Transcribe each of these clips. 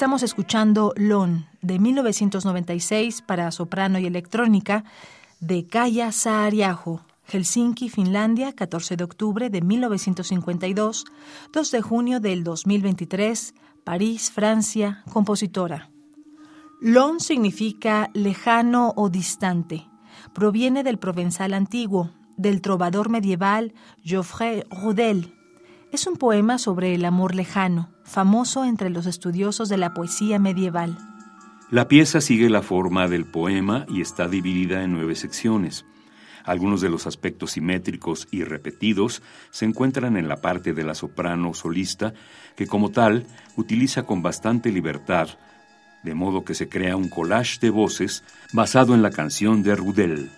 Estamos escuchando Lon de 1996 para soprano y electrónica de Kaya Saariaho, Helsinki, Finlandia, 14 de octubre de 1952, 2 de junio del 2023, París, Francia, compositora. Lon significa lejano o distante. Proviene del provenzal antiguo, del trovador medieval Geoffrey Rudel es un poema sobre el amor lejano, famoso entre los estudiosos de la poesía medieval. La pieza sigue la forma del poema y está dividida en nueve secciones. Algunos de los aspectos simétricos y repetidos se encuentran en la parte de la soprano solista, que como tal utiliza con bastante libertad, de modo que se crea un collage de voces basado en la canción de Rudel.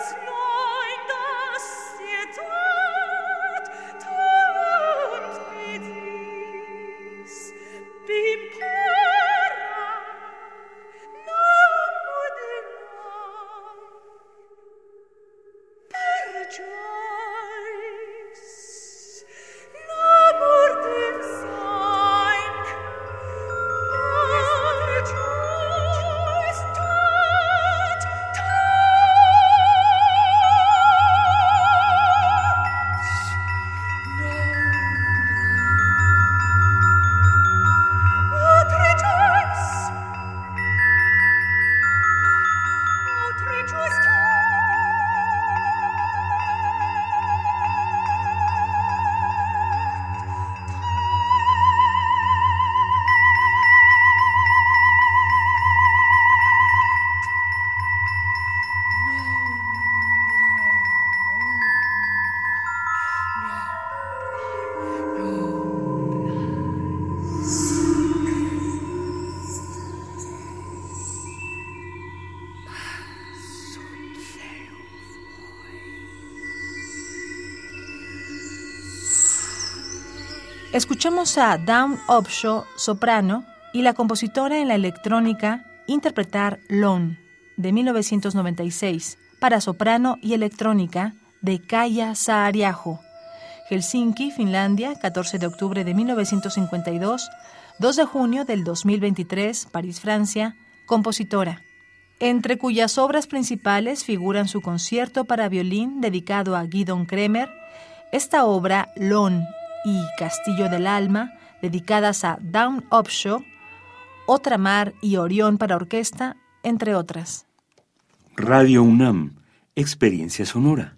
Let's Escuchamos a Dawn Upshaw, soprano, y la compositora en la electrónica interpretar Lone, de 1996, para soprano y electrónica, de Kaya Saariaho. Helsinki, Finlandia, 14 de octubre de 1952, 2 de junio del 2023, París, Francia, compositora, entre cuyas obras principales figuran su concierto para violín dedicado a Guidon Kremer, esta obra, Lon y Castillo del Alma, dedicadas a Down Upshaw, Otra Mar y Orión para orquesta, entre otras. Radio UNAM, experiencia sonora.